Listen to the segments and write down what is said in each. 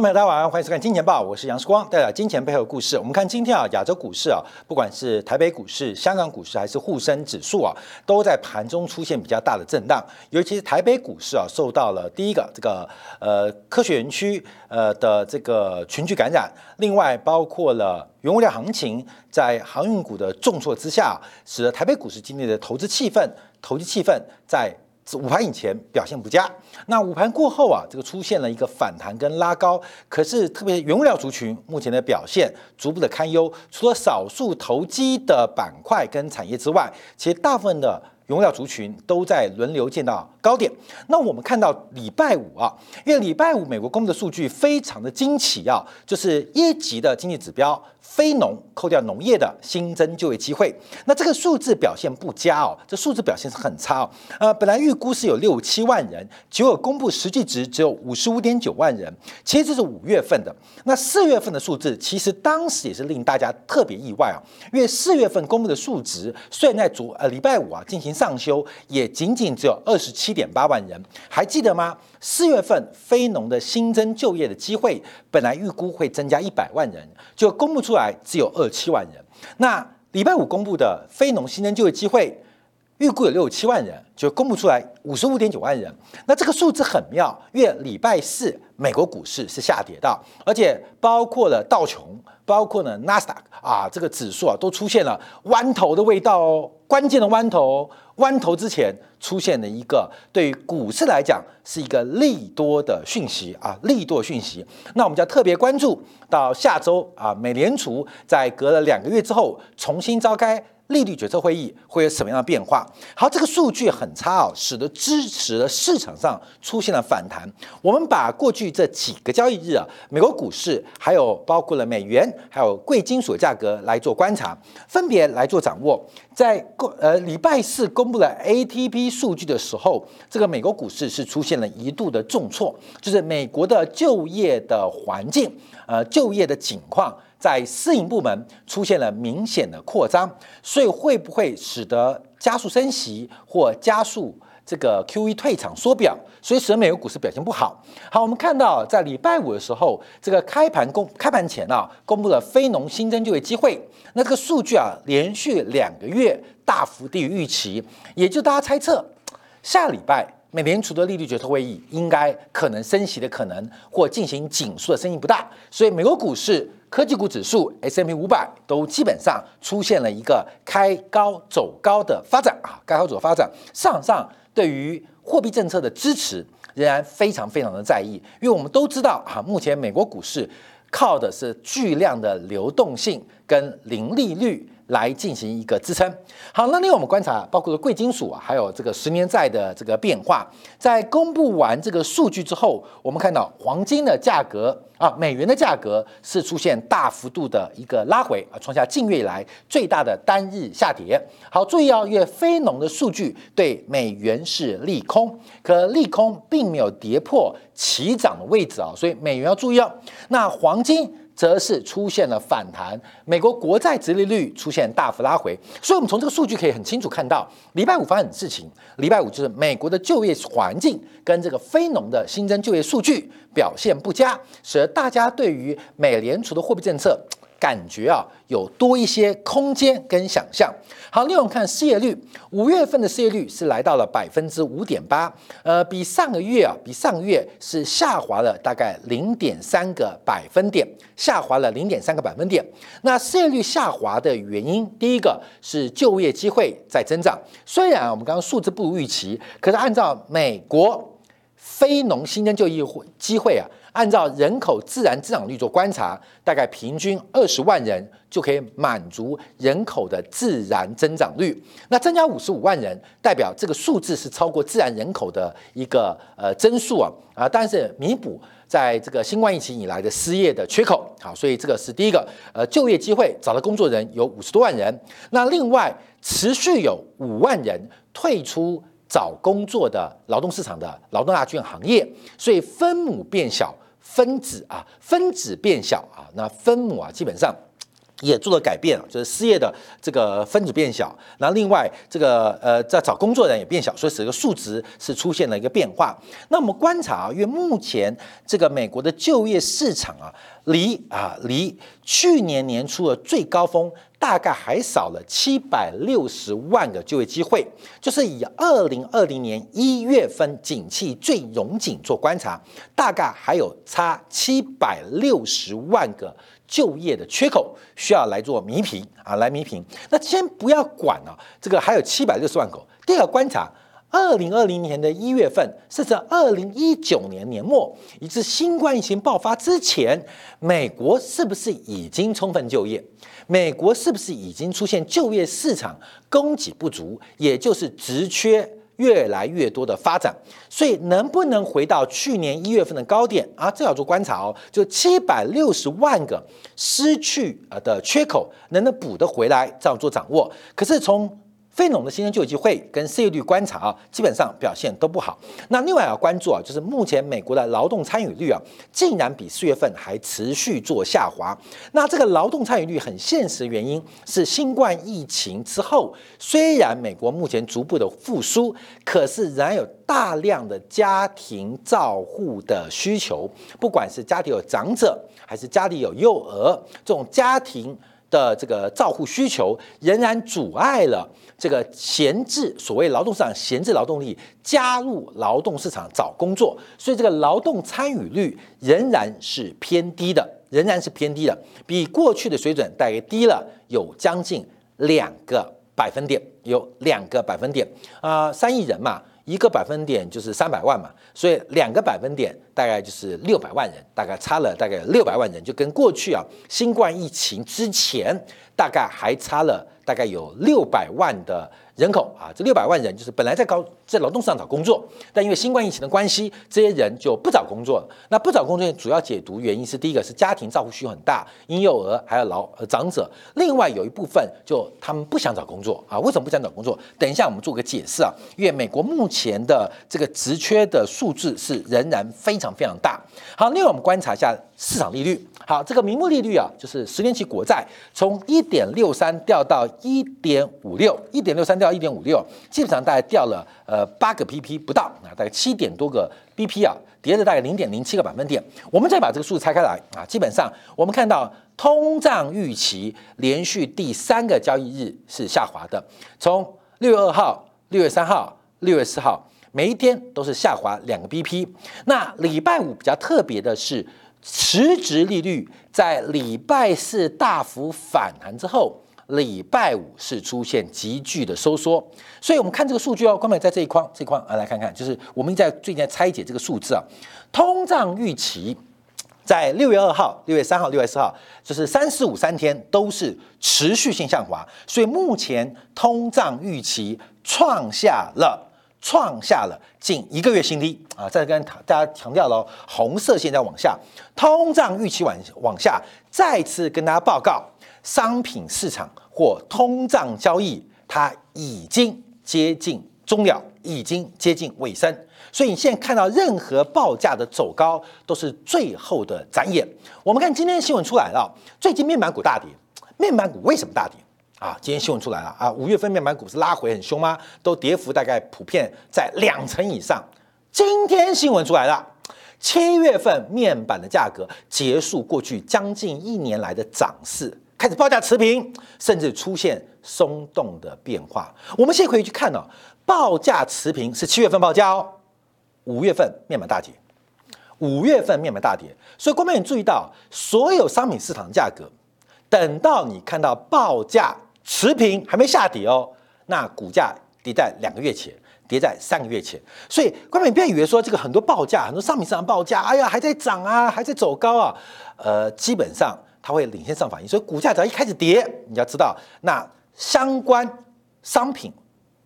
朋友，大家晚上好，欢迎收看《金钱报》，我是杨世光，带来金钱背后的故事。我们看今天啊，亚洲股市啊，不管是台北股市、香港股市还是沪深指数啊，都在盘中出现比较大的震荡。尤其是台北股市啊，受到了第一个这个呃科学园区呃的这个群聚感染，另外包括了原物料行情在航运股的重挫之下，使得台北股市今天的投资气氛、投机气氛在。午盘以前表现不佳，那午盘过后啊，这个出现了一个反弹跟拉高，可是特别原物料族群目前的表现逐步的堪忧，除了少数投机的板块跟产业之外，其实大部分的。荣耀族群都在轮流见到高点。那我们看到礼拜五啊，因为礼拜五美国公布的数据非常的惊奇啊，就是一级的经济指标非农扣掉农业的新增就业机会，那这个数字表现不佳哦，这数字表现是很差哦。呃，本来预估是有六七万人，结果公布实际值只有五十五点九万人。其实这是五月份的，那四月份的数字其实当时也是令大家特别意外啊，因为四月份公布的数值虽然在昨呃礼拜五啊进行。上修也仅仅只有二十七点八万人，还记得吗？四月份非农的新增就业的机会本来预估会增加一百万人，就公布出来只有二七万人。那礼拜五公布的非农新增就业机会预估有六七万人，就公布出来五十五点九万人。那这个数字很妙，因为礼拜四美国股市是下跌的，而且包括了道琼，包括呢纳斯达克啊，这个指数啊都出现了弯头的味道哦，关键的弯头。弯头之前出现了一个对于股市来讲是一个利多的讯息啊，利多讯息。那我们就要特别关注到下周啊，美联储在隔了两个月之后重新召开。利率决策会议会有什么样的变化？好，这个数据很差哦，使得支持的市场上出现了反弹。我们把过去这几个交易日啊，美国股市还有包括了美元还有贵金属价格来做观察，分别来做掌握。在公呃礼拜四公布了 ATP 数据的时候，这个美国股市是出现了一度的重挫，就是美国的就业的环境，呃，就业的景况。在私营部门出现了明显的扩张，所以会不会使得加速升息或加速这个 QE 退场缩表，所以使得美国股市表现不好？好，我们看到在礼拜五的时候，这个开盘公开盘前啊，公布了非农新增就业机会，那这个数据啊，连续两个月大幅低于预期，也就大家猜测下礼拜。美联储的利率决策会议应该可能升息的可能，或进行紧缩的声音不大，所以美国股市、科技股指数 S M P 五百都基本上出现了一个开高走高的发展啊，开高走发展。市场上对于货币政策的支持仍然非常非常的在意，因为我们都知道啊，目前美国股市靠的是巨量的流动性跟零利率。来进行一个支撑。好，那另外我们观察，包括了贵金属啊，还有这个十年债的这个变化。在公布完这个数据之后，我们看到黄金的价格啊，美元的价格是出现大幅度的一个拉回啊，创下近月以来最大的单日下跌。好，注意哦，因为非农的数据对美元是利空，可利空并没有跌破起涨的位置啊，所以美元要注意哦。那黄金。则是出现了反弹，美国国债直利率出现大幅拉回，所以我们从这个数据可以很清楚看到，礼拜五发生的事情。礼拜五就是美国的就业环境跟这个非农的新增就业数据表现不佳，使得大家对于美联储的货币政策。感觉啊，有多一些空间跟想象。好，另外我们看失业率，五月份的失业率是来到了百分之五点八，呃，比上个月啊，比上个月是下滑了大概零点三个百分点，下滑了零点三个百分点。那失业率下滑的原因，第一个是就业机会在增长，虽然我们刚刚数字不如预期，可是按照美国非农新增就业机会啊。按照人口自然增长率做观察，大概平均二十万人就可以满足人口的自然增长率。那增加五十五万人，代表这个数字是超过自然人口的一个呃增速啊啊！但是弥补在这个新冠疫情以来的失业的缺口，好，所以这个是第一个呃就业机会找到工作人有五十多万人。那另外持续有五万人退出。找工作的劳动市场的劳动大军行业，所以分母变小，分子啊分子变小啊，那分母啊基本上也做了改变，就是失业的这个分子变小，然后另外这个呃在找工作的人也变小，所以使个数值是出现了一个变化。那我们观察啊，因为目前这个美国的就业市场啊，离啊离去年年初的最高峰大概还少了七百六十万个就业机会，就是以二零二零年一月份景气最融景做观察，大概还有差七百六十万个。就业的缺口需要来做弥平啊，来弥平。那先不要管啊，这个还有七百六十万口。第二个观察，二零二零年的一月份，甚至二零一九年年末，以至新冠疫情爆发之前，美国是不是已经充分就业？美国是不是已经出现就业市场供给不足，也就是职缺？越来越多的发展，所以能不能回到去年一月份的高点啊？这要做观察哦。就七百六十万个失去呃的缺口，能不能补得回来？这样做掌握。可是从非农的新增就业机会跟失业率观察啊，基本上表现都不好。那另外要关注啊，就是目前美国的劳动参与率啊，竟然比四月份还持续做下滑。那这个劳动参与率很现实原因是新冠疫情之后，虽然美国目前逐步的复苏，可是仍然有大量的家庭照护的需求，不管是家庭有长者还是家里有幼儿，这种家庭。的这个照护需求仍然阻碍了这个闲置所谓劳动市场闲置劳动力加入劳动市场找工作，所以这个劳动参与率仍然是偏低的，仍然是偏低的，比过去的水准大约低了有将近两个百分点，有两个百分点啊，三亿人嘛。一个百分点就是三百万嘛，所以两个百分点大概就是六百万人，大概差了大概六百万人，就跟过去啊新冠疫情之前大概还差了大概有六百万的。人口啊，这六百万人就是本来在高在劳动市场找工作，但因为新冠疫情的关系，这些人就不找工作了。那不找工作主要解读原因是，第一个是家庭照顾需求很大，婴幼儿还有老呃长者。另外有一部分就他们不想找工作啊，为什么不想找工作？等一下我们做个解释啊。因为美国目前的这个职缺的数字是仍然非常非常大。好，另外我们观察一下市场利率。好，这个名目利率啊，就是十年期国债从一点六三掉到一点五六，一点六三掉一点五六，基本上大概掉了呃八个 BP 不到啊，大概七点多个 BP 啊，跌了大概零点零七个百分点。我们再把这个数字拆开来啊，基本上我们看到通胀预期连续第三个交易日是下滑的，从六月二号、六月三号、六月四号，每一天都是下滑两个 BP。那礼拜五比较特别的是。实质利率在礼拜四大幅反弹之后，礼拜五是出现急剧的收缩，所以我们看这个数据哦，关美在这一框这一框啊，来看看，就是我们在最近在拆解这个数字啊，通胀预期在六月二号、六月三号、六月四号，就是三四五三天都是持续性向滑，所以目前通胀预期创下了。创下了近一个月新低啊！再跟大家强调了，红色线在往下，通胀预期往往下，再次跟大家报告，商品市场或通胀交易它已经接近终了，已经接近尾声。所以你现在看到任何报价的走高，都是最后的展演。我们看今天新闻出来了，最近面板股大跌，面板股为什么大跌？啊，今天新闻出来了啊，五月份面板股是拉回很凶吗？都跌幅大概普遍在两成以上。今天新闻出来了，七月份面板的价格结束过去将近一年来的涨势，开始报价持平，甚至出现松动的变化。我们现在可以去看哦，报价持平是七月份报价哦，五月份面板大跌，五月份面板大跌，所以观众你注意到，所有商品市场价格，等到你看到报价。持平还没下跌哦，那股价跌在两个月前，跌在三个月前，所以观众不要以为说这个很多报价，很多商品市场报价，哎呀还在涨啊，还在走高啊，呃，基本上它会领先上反应，所以股价只要一开始跌，你要知道那相关商品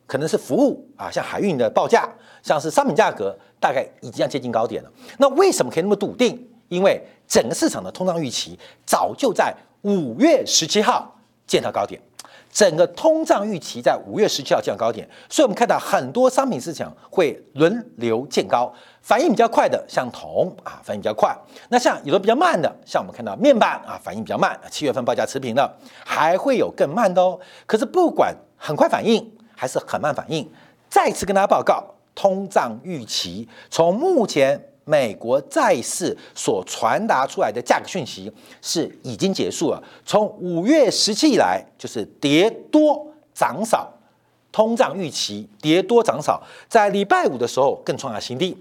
可能是服务啊，像海运的报价，像是商品价格，大概已经要接近高点了。那为什么可以那么笃定？因为整个市场的通胀预期早就在五月十七号见到高点。整个通胀预期在五月十七号见到高点，所以我们看到很多商品市场会轮流见高，反应比较快的像铜啊，反应比较快。那像有的比较慢的，像我们看到面板啊，反应比较慢，七月份报价持平的，还会有更慢的哦。可是不管很快反应还是很慢反应，再次跟大家报告，通胀预期从目前。美国债市所传达出来的价格讯息是已经结束了。从五月十七以来，就是跌多涨少，通胀预期跌多涨少，在礼拜五的时候更创下新低。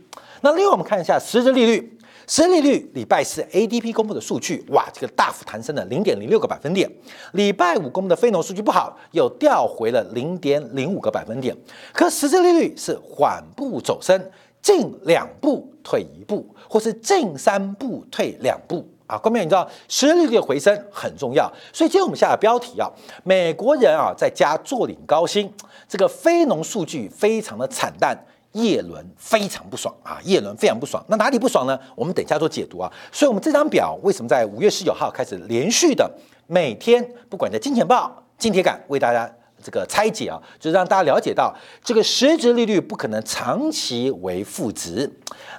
那另外我们看一下实质利率，实质利率礼拜四 ADP 公布的数据，哇，这个大幅弹升了零点零六个百分点。礼拜五公布的非农数据不好，又掉回了零点零五个百分点。可实质利率是缓步走升。进两步退一步，或是进三步退两步啊！关键你知道实利率的回升很重要，所以今天我们下的标题啊，美国人啊在家坐领高薪，这个非农数据非常的惨淡，叶伦非常不爽啊！叶伦非常不爽，那哪里不爽呢？我们等一下做解读啊！所以我们这张表为什么在五月十九号开始连续的每天，不管在金钱报、金铁杆为大家。这个拆解啊，就是让大家了解到这个实质利率不可能长期为负值。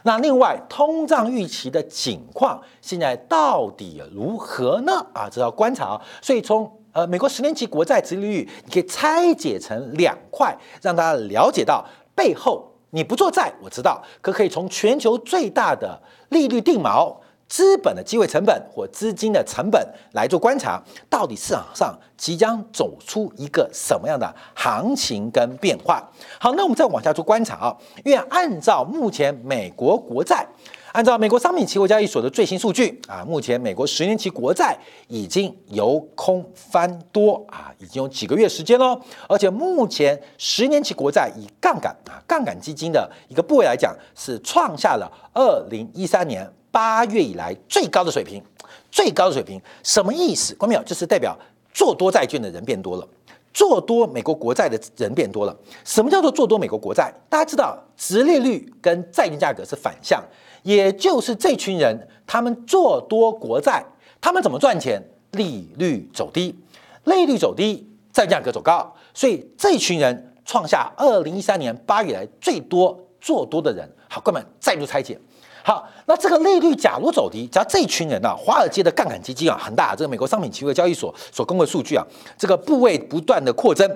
那另外，通胀预期的景况现在到底如何呢？啊，这要观察啊。所以从呃美国十年期国债殖利率，你可以拆解成两块，让大家了解到背后你不做债，我知道，可可以从全球最大的利率定锚。资本的机会成本或资金的成本来做观察，到底市场上即将走出一个什么样的行情跟变化？好，那我们再往下做观察啊，因为按照目前美国国债，按照美国商品期货交易所的最新数据啊，目前美国十年期国债已经由空翻多啊，已经有几个月时间喽，而且目前十年期国债以杠杆啊杠杆基金的一个部位来讲，是创下了二零一三年。八月以来最高的水平，最高的水平什么意思？关没有？就是代表做多债券的人变多了，做多美国国债的人变多了。什么叫做做多美国国债？大家知道，直利率跟债券价格是反向，也就是这群人他们做多国债，他们怎么赚钱？利率走低，利率走低，债价格走高，所以这群人创下二零一三年八月来最多做多的人。好，哥们再度拆解。好，那这个利率假如走低，只要这群人呢，华尔街的杠杆基金啊很大，这个美国商品期货交易所所公布的数据啊，这个部位不断的扩增，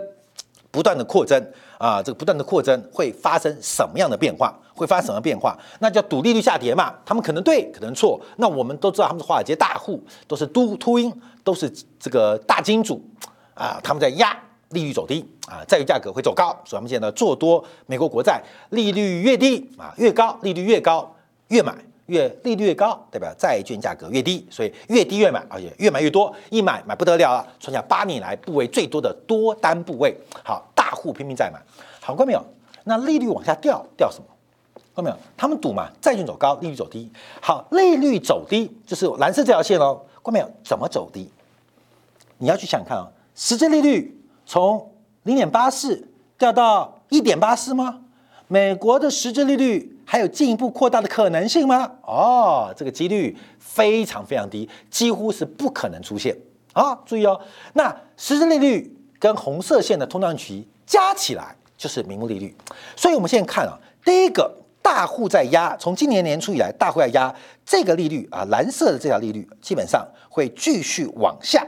不断的扩增啊，这个不断的扩增会发生什么样的变化？会发生什么变化？那叫赌利率下跌嘛，他们可能对，可能错。那我们都知道他们是华尔街大户，都是都秃鹰，都是这个大金主啊，他们在压利率走低啊，债券价格会走高，所以他们现在做多美国国债，利率越低啊越高，利率越高。越买越利率越高，代表债券价格越低，所以越低越买，而且越买越多，一买买不得了了，创下八年来部位最多的多单部位。好，大户拼命在买，好过没有？那利率往下掉，掉什么？看到没有？他们赌嘛，债券走高，利率走低。好，利率走低就是蓝色这条线哦，看到没有？怎么走低？你要去想看啊，实际利率从零点八四掉到一点八四吗？美国的实质利率还有进一步扩大的可能性吗？哦，这个几率非常非常低，几乎是不可能出现啊！注意哦，那实质利率跟红色线的通胀期加起来就是名目利率，所以我们现在看啊，第一个大户在压，从今年年初以来，大户在压这个利率啊，蓝色的这条利率基本上会继续往下。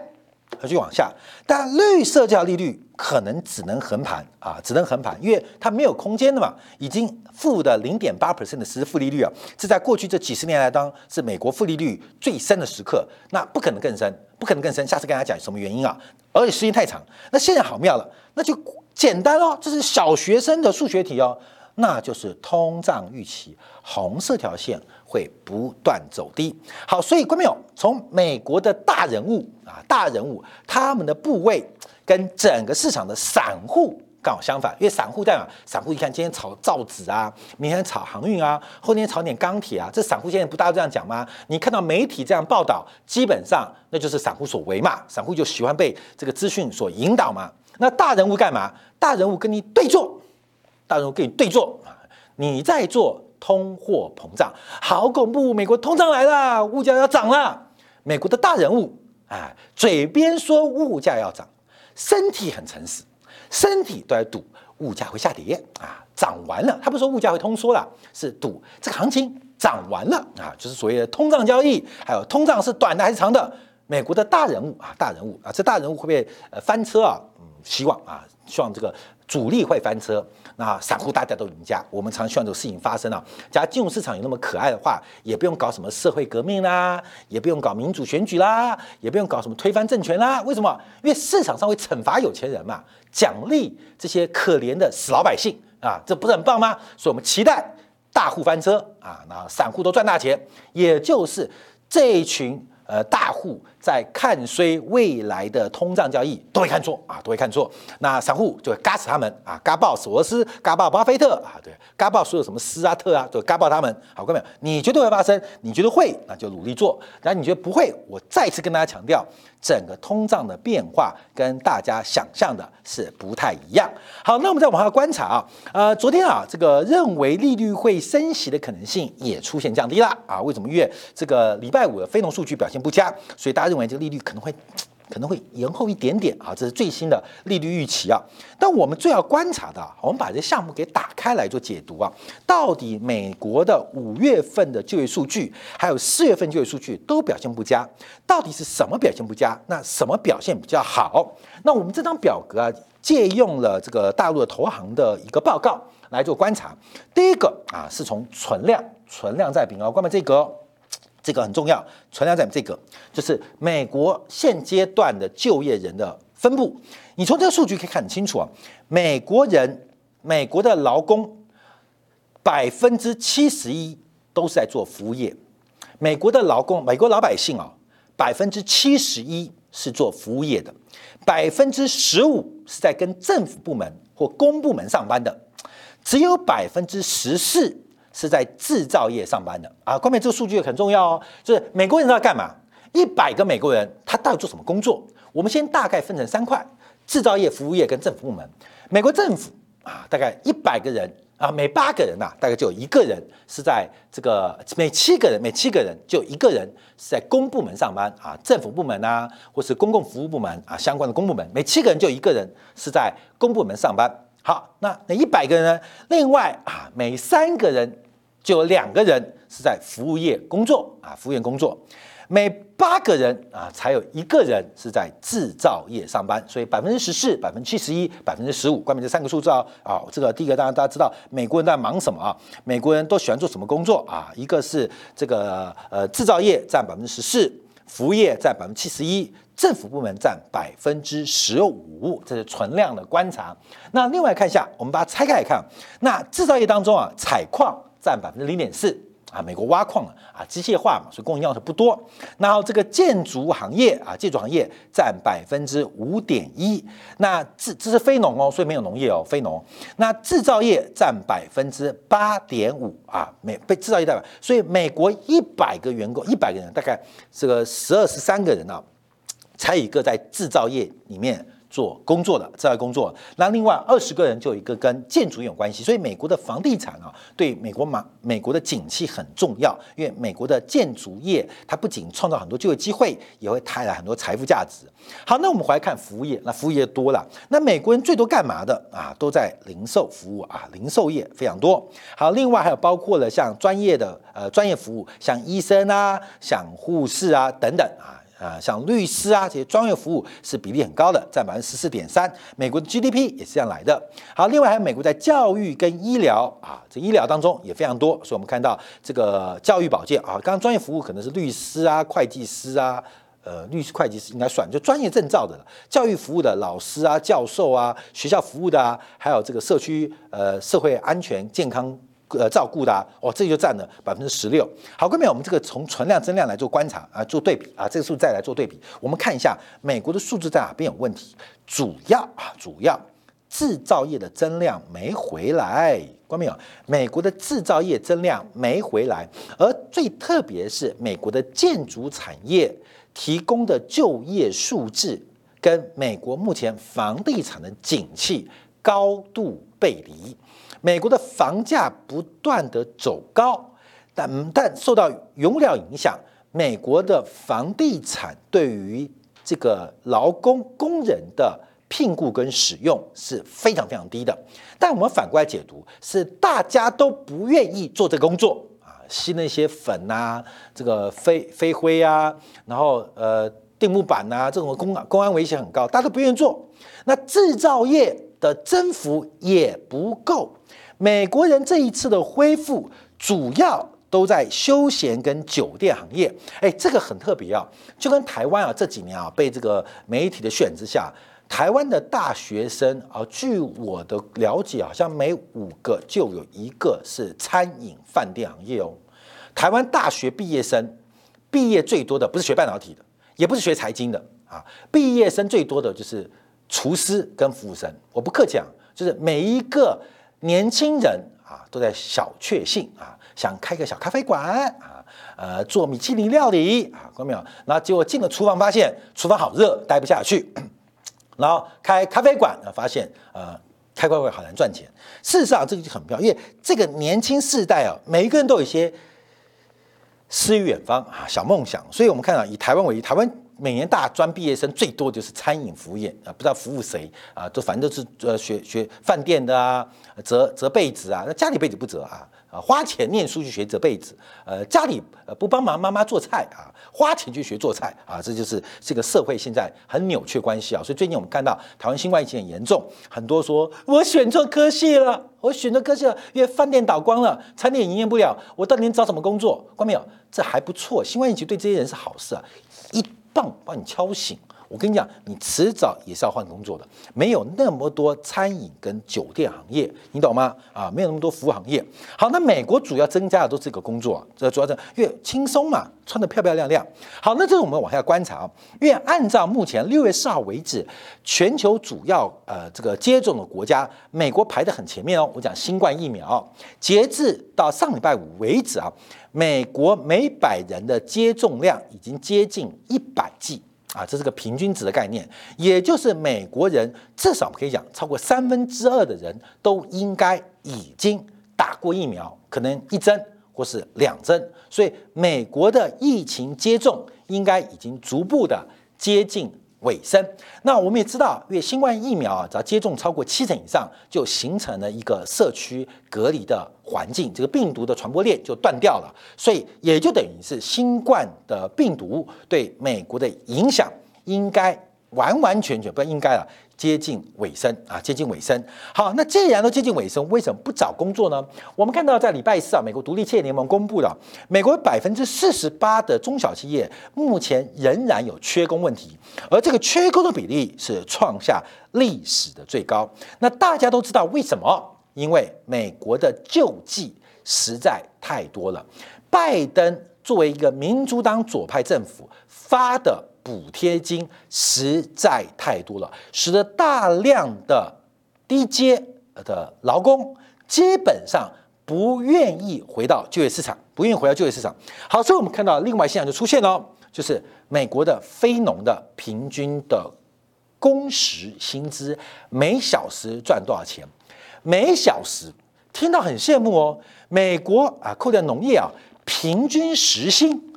继续往下，但绿色这条利率可能只能横盘啊，只能横盘，因为它没有空间的嘛，已经负的零点八 percent 的实质负利率啊，是在过去这几十年来当是美国负利率最深的时刻，那不可能更深，不可能更深。下次跟大家讲什么原因啊？而且时间太长，那现在好妙了，那就简单哦，这是小学生的数学题哦。那就是通胀预期，红色条线会不断走低。好，所以观众朋友，从美国的大人物啊，大人物他们的部位跟整个市场的散户刚好相反，因为散户在哪？散户一看今天炒造纸啊，明天炒航运啊，后天炒点钢铁啊，这散户现在不大家这样讲吗？你看到媒体这样报道，基本上那就是散户所为嘛，散户就喜欢被这个资讯所引导嘛。那大人物干嘛？大人物跟你对坐。大人物跟你对坐啊，你在做通货膨胀，好恐怖！美国通胀来了，物价要涨了。美国的大人物，哎，嘴边说物价要涨，身体很诚实，身体都在赌物价会下跌啊，涨完了，他不是说物价会通缩了，是赌这个行情涨完了啊，就是所谓的通胀交易，还有通胀是短的还是长的？美国的大人物啊，大人物啊，这大人物会不会呃翻车啊？嗯，希望啊，希望这个主力会翻车。那散户大家都赢家，我们常希望这个事情发生啊。假如金融市场有那么可爱的话，也不用搞什么社会革命啦，也不用搞民主选举啦，也不用搞什么推翻政权啦。为什么？因为市场上会惩罚有钱人嘛，奖励这些可怜的死老百姓啊，这不是很棒吗？所以我们期待大户翻车啊，那散户都赚大钱，也就是这一群。呃，大户在看衰未来的通胀交易，都会看错啊，都会看错。那散户就会嘎死他们啊，嘎爆索罗斯，嘎爆巴菲特啊，对，嘎爆所有什么斯啊特啊，就嘎爆他们。好，各位，你觉得会发生？你觉得会，那就努力做。然后你觉得不会，我再次跟大家强调。整个通胀的变化跟大家想象的是不太一样。好，那我们再往下观察啊，呃，昨天啊，这个认为利率会升息的可能性也出现降低了啊。为什么？因为这个礼拜五的非农数据表现不佳，所以大家认为这个利率可能会。可能会延后一点点啊，这是最新的利率预期啊。但我们最要观察的，我们把这项目给打开来做解读啊。到底美国的五月份的就业数据，还有四月份就业数据都表现不佳，到底是什么表现不佳？那什么表现比较好？那我们这张表格啊，借用了这个大陆的投行的一个报告来做观察。第一个啊，是从存量，存量在平啊，关门这个。这个很重要，存量在这个就是美国现阶段的就业人的分布。你从这个数据可以看很清楚啊，美国人、美国的劳工百分之七十一都是在做服务业。美国的劳工，美国老百姓啊，百分之七十一是做服务业的，百分之十五是在跟政府部门或公部门上班的，只有百分之十四。是在制造业上班的啊，后面这个数据很重要哦。就是美国人要干嘛？一百个美国人，他到底做什么工作？我们先大概分成三块：制造业、服务业跟政府部门。美国政府啊，大概一百个人啊，每八个人呐，大概就有一个人是在这个；每七个人，每七个人就一个人是在公部门上班啊，政府部门啊，或是公共服务部门啊，相关的公部门，每七个人就一个人是在公部门上班。好，那那一百个人呢？另外啊，每三个人就有两个人是在服务业工作啊，服务业工作。每八个人啊，才有一个人是在制造业上班。所以百分之十四、百分之七十一、百分之十五，关于这三个数字啊。啊，这个第一个，当然大家知道美国人在忙什么啊？美国人都喜欢做什么工作啊？一个是这个呃制造业占百分之十四，服务业占百分之七十一。政府部门占百分之十五，这是存量的观察。那另外看一下，我们把它拆开来看，那制造业当中啊，采矿占百分之零点四啊，美国挖矿啊，机械化嘛，所以供应量是不多。然后这个建筑行业啊，建筑行业占百分之五点一。那这这是非农哦，所以没有农业哦，非农。那制造业占百分之八点五啊，美被制造业代表，所以美国一百个员工，一百个人大概这个十二十三个人啊。才一个在制造业里面做工作的在工作，那另外二十个人就有一个跟建筑业有关系，所以美国的房地产啊，对美国马美国的景气很重要，因为美国的建筑业它不仅创造很多就业机会，也会带来很多财富价值。好，那我们回来看服务业，那服务业多了，那美国人最多干嘛的啊？都在零售服务啊，零售业非常多。好，另外还有包括了像专业的呃专业服务，像医生啊，像护士啊等等啊。啊，像律师啊这些专业服务是比例很高的，占百分之十四点三。美国的 GDP 也是这样来的。好，另外还有美国在教育跟医疗啊，这医疗当中也非常多。所以我们看到这个教育保健啊，刚刚专业服务可能是律师啊、会计师啊，呃，律师、会计师应该算就专业证照的了。教育服务的老师啊、教授啊、学校服务的啊，还有这个社区呃社会安全健康。呃，照顾的啊哦，这就占了百分之十六。好，各位，我们这个从存量增量来做观察啊，做对比啊，这个数再来做对比，我们看一下美国的数字在哪边有问题。主要啊，主要制造业的增量没回来，关没有？美国的制造业增量没回来，而最特别是美国的建筑产业提供的就业数字跟美国目前房地产的景气高度背离。美国的房价不断的走高，但但受到原料影响，美国的房地产对于这个劳工工人的聘雇跟使用是非常非常低的。但我们反过来解读，是大家都不愿意做这个工作啊，吸那些粉啊，这个飞飞灰啊，然后呃钉木板呐，这种公公安危险很高，大家都不愿意做。那制造业的增幅也不够。美国人这一次的恢复主要都在休闲跟酒店行业，哎，这个很特别啊，就跟台湾啊这几年啊被这个媒体的渲染之下。台湾的大学生啊，据我的了解，好像每五个就有一个是餐饮饭店行业哦。台湾大学毕业生毕业最多的不是学半导体的，也不是学财经的啊，毕业生最多的就是厨师跟服务生。我不客气讲，就是每一个年轻人啊，都在小确幸啊，想开个小咖啡馆啊，呃，做米其林料理啊，看到没有？然后结果进了厨房，发现厨房好热，待不下去。然后开咖啡馆，发现呃开咖啡馆好难赚钱。事实上，这个就很妙，因为这个年轻世代啊，每一个人都有一些诗与远方啊小梦想。所以我们看到以台湾为例，台湾每年大专毕业生最多就是餐饮服务业啊，不知道服务谁啊，都反正都是呃学学饭店的啊，折折被子啊，那家里被子不折啊。啊，花钱念书去学折被子，呃，家里呃不帮忙妈妈做菜啊，花钱去学做菜啊，这就是这个社会现在很扭曲关系啊。所以最近我们看到台湾新冠疫情很严重，很多说我选错科系了，我选错科系了，因为饭店倒光了，餐厅营业不了，我到底找什么工作？关没有？这还不错，新冠疫情对这些人是好事啊，一棒把你敲醒。我跟你讲，你迟早也是要换工作的，没有那么多餐饮跟酒店行业，你懂吗？啊，没有那么多服务行业。好，那美国主要增加的都是这个工作，这主要是越轻松嘛，穿的漂漂亮亮。好，那这是我们往下观察，因为按照目前六月四号为止，全球主要呃这个接种的国家，美国排的很前面哦。我讲新冠疫苗，截至到上礼拜五为止啊，美国每百人的接种量已经接近一百剂。啊，这是个平均值的概念，也就是美国人至少可以讲，超过三分之二的人都应该已经打过疫苗，可能一针或是两针，所以美国的疫情接种应该已经逐步的接近。尾声，那我们也知道，因为新冠疫苗啊，只要接种超过七成以上，就形成了一个社区隔离的环境，这个病毒的传播链就断掉了，所以也就等于是新冠的病毒对美国的影响应该完完全全不应该了。接近尾声啊，接近尾声。好，那既然都接近尾声，为什么不找工作呢？我们看到在礼拜四啊，美国独立企业联盟公布了，美国百分之四十八的中小企业目前仍然有缺工问题，而这个缺工的比例是创下历史的最高。那大家都知道为什么？因为美国的救济实在太多了，拜登作为一个民主党左派政府发的。补贴金实在太多了，使得大量的低阶的劳工基本上不愿意回到就业市场，不愿意回到就业市场。好，所以我们看到另外现象就出现了，就是美国的非农的平均的工时薪资每小时赚多少钱？每小时听到很羡慕哦，美国啊，扣掉农业啊，平均时薪。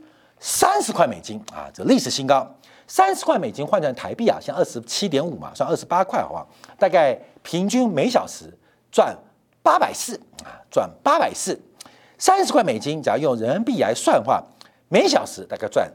三十块美金啊，这历史新高。三十块美金换成台币啊，像二十七点五嘛，算二十八块，好不好？大概平均每小时赚八百四啊，赚八百四。三十块美金，只要用人民币来算的话，每小时大概赚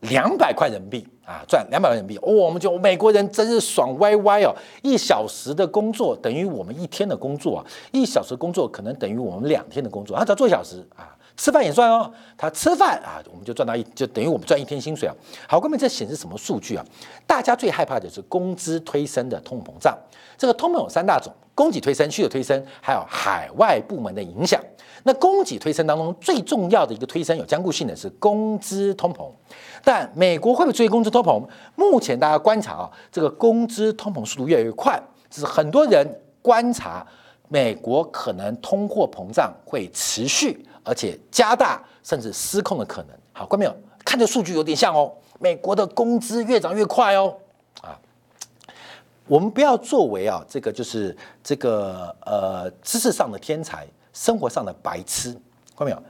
两百块人民币啊，赚两百块人民币。哦，我们就美国人真是爽歪歪哦！一小时的工作等于我们一天的工作啊，一小时工作可能等于我们两天的工作。他只要做一小时啊。吃饭也算哦，他吃饭啊，我们就赚到一，就等于我们赚一天薪水啊。好，各位，这显示什么数据啊？大家最害怕的是工资推升的通膨胀。这个通膨有三大种：供给推升、需求推升，还有海外部门的影响。那供给推升当中最重要的一个推升有坚固性的是工资通膨。但美国会不会追工资通膨？目前大家观察啊，这个工资通膨速度越来越快，这是很多人观察美国可能通货膨胀会持续。而且加大甚至失控的可能。好，观众朋友，看这数据有点像哦，美国的工资越涨越快哦。啊，我们不要作为啊这个就是这个呃知识上的天才，生活上的白痴。看到没有？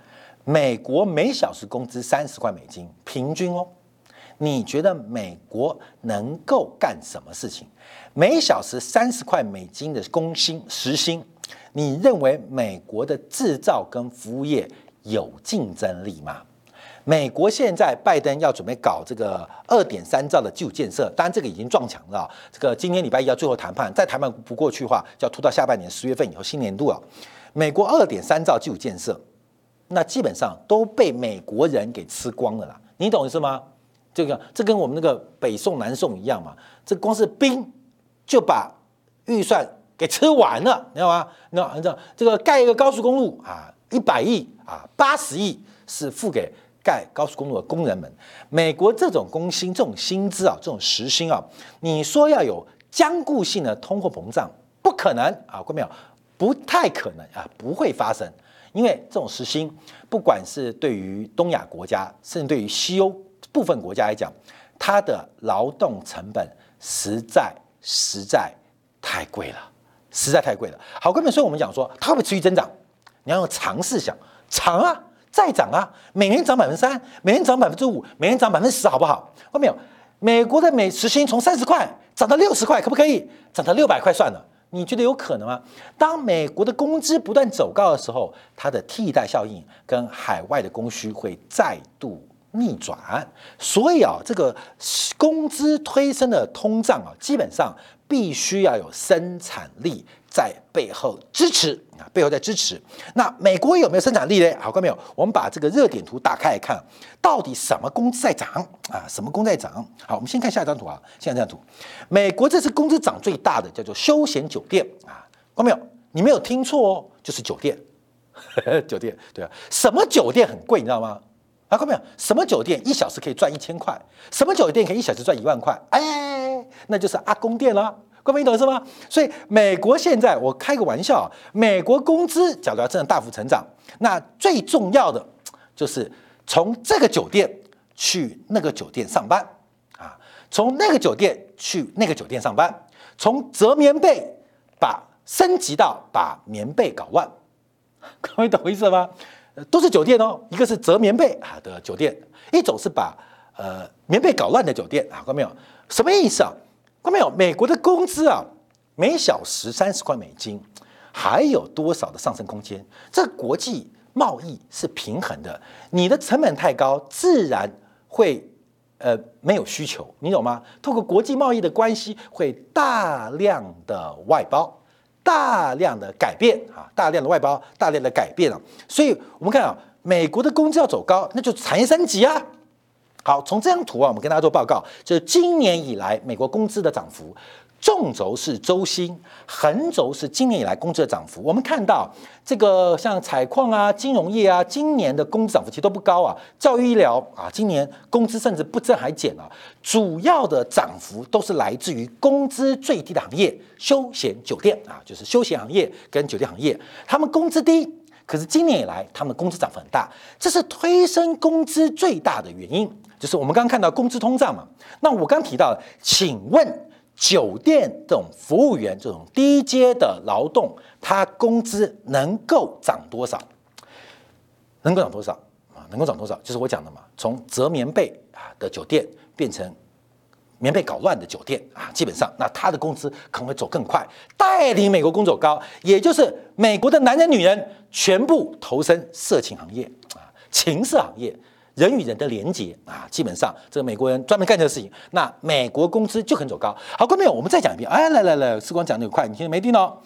美国每小时工资三十块美金，平均哦。你觉得美国能够干什么事情？每小时三十块美金的工薪时薪，你认为美国的制造跟服务业有竞争力吗？美国现在拜登要准备搞这个二点三兆的基础建设，当然这个已经撞墙了。这个今天礼拜一要最后谈判，再谈判不过去的话，就要拖到下半年十月份以后新年度啊。美国二点三兆基础建设，那基本上都被美国人给吃光了啦。你懂意思吗？这个这跟我们那个北宋南宋一样嘛，这光是兵就把预算给吃完了，你知道吗？那知道这个盖一个高速公路啊，一百亿啊，八十亿是付给。盖高速公路的工人们，美国这种工薪、这种薪资啊，这种时薪啊，你说要有坚固性的通货膨胀，不可能啊，各位没有？不太可能啊，不会发生，因为这种时薪，不管是对于东亚国家，甚至对于西欧部分国家来讲，它的劳动成本实在实在太贵了，实在太贵了。好，根本，所以我们讲说，它会持续增长，你要用尝试想，长啊。再涨啊！每年涨百分之三，每年涨百分之五，每年涨百分之十，好不好？后面有？美国的每时薪从三十块涨到六十块，可不可以？涨到六百块算了？你觉得有可能吗？当美国的工资不断走高的时候，它的替代效应跟海外的供需会再度逆转。所以啊，这个工资推升的通胀啊，基本上必须要有生产力。在背后支持啊，背后在支持。那美国有没有生产力呢？好，看没有？我们把这个热点图打开来看，到底什么工资在涨啊？什么工在涨？好，我们先看下一张图啊。下一张图，美国这次工资涨最大的叫做休闲酒店啊，看没有？你没有听错哦，就是酒店，酒店对啊。什么酒店很贵，你知道吗？啊，看没有？什么酒店一小时可以赚一千块？什么酒店可以一小时赚一万块？哎，那就是阿公店了。各位，懂是吗？所以美国现在，我开个玩笑，美国工资假如要真的大幅成长，那最重要的就是从这个酒店去那个酒店上班啊，从那个酒店去那个酒店上班，从折棉被把升级到把棉被搞乱。各位懂意思吗？都是酒店哦，一个是折棉被啊的酒店，一种是把呃棉被搞乱的酒店啊，看到没有？什么意思？啊？看到没有？美国的工资啊，每小时三十块美金，还有多少的上升空间？这国际贸易是平衡的，你的成本太高，自然会呃没有需求，你懂吗？透过国际贸易的关系，会大量的外包，大量的改变啊，大量的外包，大量的改变啊。所以我们看啊，美国的工资要走高，那就产业升级啊。好，从这张图啊，我们跟大家做报告，就是今年以来美国工资的涨幅，纵轴是周薪，横轴是今年以来工资的涨幅。我们看到这个像采矿啊、金融业啊，今年的工资涨幅其实都不高啊。教育医疗啊，今年工资甚至不增还减啊。主要的涨幅都是来自于工资最低的行业——休闲酒店啊，就是休闲行业跟酒店行业，他们工资低。可是今年以来，他们工资涨幅很大，这是推升工资最大的原因，就是我们刚刚看到工资通胀嘛。那我刚提到，请问酒店这种服务员这种低阶的劳动，他工资能够涨多少？能够涨多少啊？能够涨多少？就是我讲的嘛，从折棉被啊的酒店变成。棉被搞乱的酒店啊，基本上那他的工资可能会走更快，带领美国工作高，也就是美国的男人女人全部投身色情行业啊，情色行业，人与人的连接啊，基本上这个美国人专门干这个事情，那美国工资就很走高。好，各位朋友，我们再讲一遍，哎，来来来，时光讲的快，你听没听到？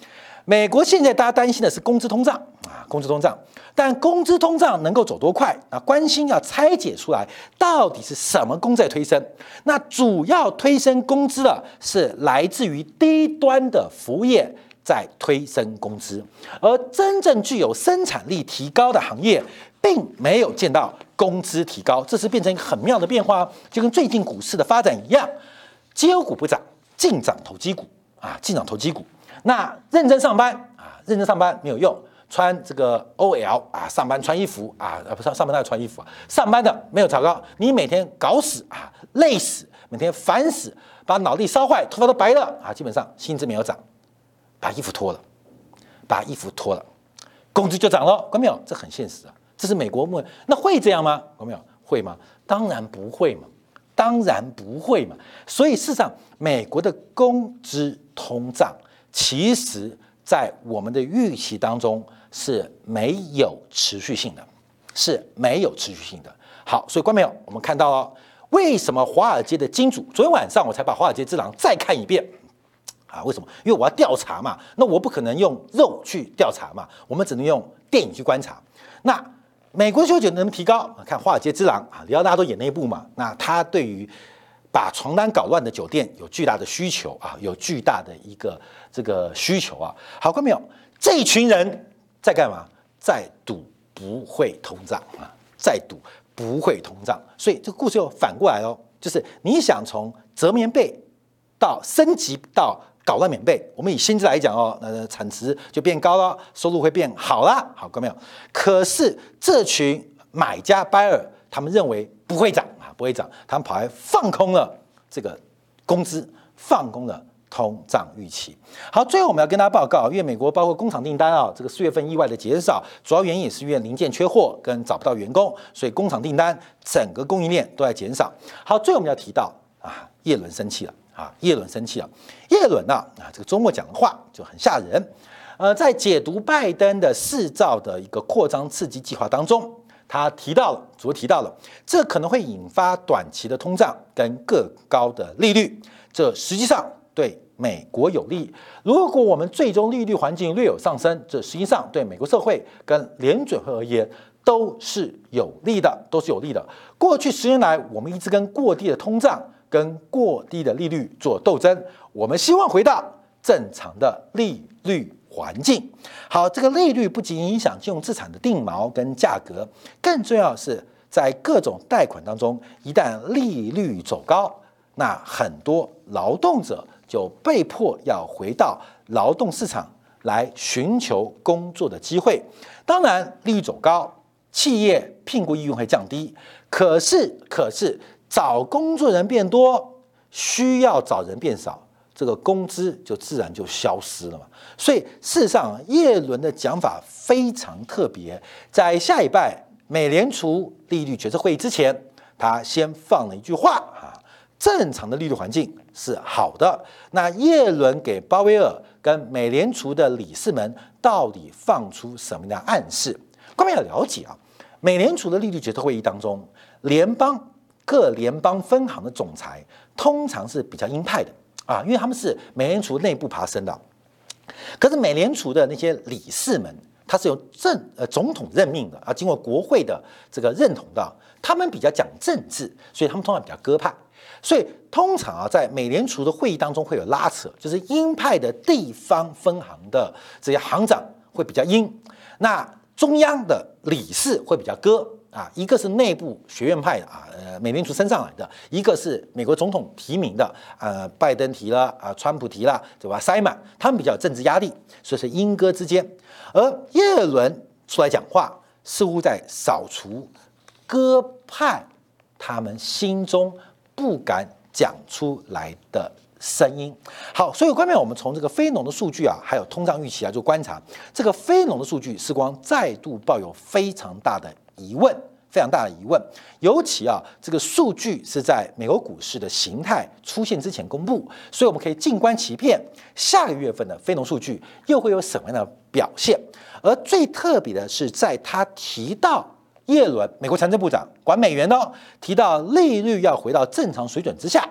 美国现在大家担心的是工资通胀啊，工资通胀，但工资通胀能够走多快啊？关心要拆解出来，到底是什么工在推升？那主要推升工资的是来自于低端的服务业在推升工资，而真正具有生产力提高的行业，并没有见到工资提高，这是变成一个很妙的变化，就跟最近股市的发展一样，绩优股不涨，净涨投机股啊，净涨投机股。那认真上班啊，认真上班没有用，穿这个 OL 啊，上班穿衣服啊，呃不上上班那穿衣服啊，上班的没有糟糕，你每天搞死啊，累死，每天烦死，把脑力烧坏，头发都白了啊，基本上薪资没有涨，把衣服脱了，把衣服脱了，工资就涨了，看到没有？这很现实啊，这是美国目，那会这样吗？有没有？会吗？当然不会嘛。当然不会嘛。所以事实上，美国的工资通胀，其实在我们的预期当中是没有持续性的，是没有持续性的。好，所以观众朋友，我们看到了为什么华尔街的金主，昨天晚上我才把《华尔街之狼》再看一遍。啊，为什么？因为我要调查嘛，那我不可能用肉去调查嘛，我们只能用电影去观察。那美国的休酒能不能提高？看《华尔街之狼》啊，李奥纳多演那一部嘛，那他对于把床单搞乱的酒店有巨大的需求啊，有巨大的一个这个需求啊。好，看没有？这一群人在干嘛？在赌不会通胀啊，在赌不会通胀。所以这个故事又反过来哦，就是你想从折棉被到升级到。搞乱免费，我们以薪资来讲哦，那产值就变高了，收入会变好了，好，看到没有？可是这群买家 buyer 他们认为不会涨啊，不会涨，他们跑来放空了这个工资，放空了通胀预期。好，最后我们要跟大家报告，因为美国包括工厂订单啊，这个四月份意外的减少，主要原因也是因为零件缺货跟找不到员工，所以工厂订单整个供应链都在减少。好，最后我们要提到啊，叶伦生气了。啊，叶伦生气了。叶伦呢？啊，这个周末讲的话就很吓人。呃，在解读拜登的四兆的一个扩张刺激计划当中，他提到了，主要提到了，这可能会引发短期的通胀跟更高的利率。这实际上对美国有利。如果我们最终利率环境略有上升，这实际上对美国社会跟联准会而言都是有利的，都是有利的。过去十年来，我们一直跟过低的通胀。跟过低的利率做斗争，我们希望回到正常的利率环境。好，这个利率不仅影响金融资产的定锚跟价格，更重要是在各种贷款当中，一旦利率走高，那很多劳动者就被迫要回到劳动市场来寻求工作的机会。当然，利率走高，企业聘雇意愿会降低。可是，可是。找工作人变多，需要找人变少，这个工资就自然就消失了嘛。所以事实上，叶伦的讲法非常特别。在下一拜美联储利率决策会议之前，他先放了一句话啊：正常的利率环境是好的。那叶伦给鲍威尔跟美联储的理事们到底放出什么样的暗示？各位要了解啊，美联储的利率决策会议当中，联邦。各联邦分行的总裁通常是比较鹰派的啊，因为他们是美联储内部爬升的。可是美联储的那些理事们，他是由政呃总统任命的啊，经过国会的这个认同的，他们比较讲政治，所以他们通常比较鸽派。所以通常啊，在美联储的会议当中会有拉扯，就是鹰派的地方分行的这些行长会比较鹰，那中央的理事会比较鸽。啊，一个是内部学院派的啊，呃，美联储升上来的；一个是美国总统提名的，呃，拜登提了啊，川普提了，对吧？塞满，他们比较有政治压力，所以是鹰鸽之间。而耶伦出来讲话，似乎在扫除鸽派他们心中不敢讲出来的声音。好，所以关面我们从这个非农的数据啊，还有通胀预期啊，做观察，这个非农的数据，时光再度抱有非常大的。疑问非常大的疑问，尤其啊，这个数据是在美国股市的形态出现之前公布，所以我们可以静观其变。下个月份的非农数据又会有什么样的表现？而最特别的是，在他提到耶伦，美国财政部长管美元哦，提到利率要回到正常水准之下，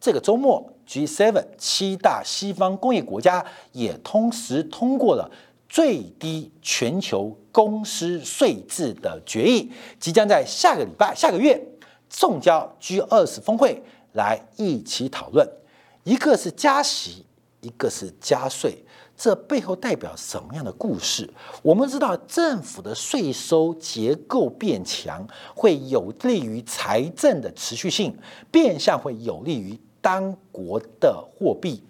这个周末 G7 七大西方工业国家也同时通过了。最低全球公司税制的决议即将在下个礼拜、下个月送交 G 二十峰会来一起讨论。一个是加息，一个是加税，这背后代表什么样的故事？我们知道，政府的税收结构变强，会有利于财政的持续性，变相会有利于当国的货币。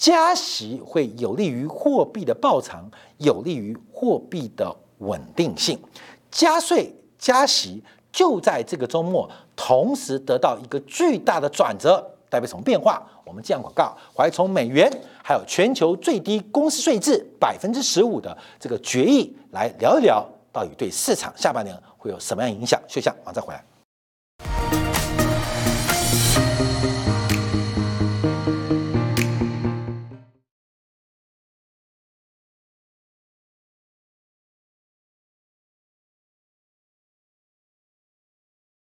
加息会有利于货币的报偿，有利于货币的稳定性。加税、加息就在这个周末同时得到一个巨大的转折，代表什么变化？我们这样广告，还从美元还有全球最低公司税制百分之十五的这个决议来聊一聊，到底对市场下半年会有什么样影响？休息马上回来。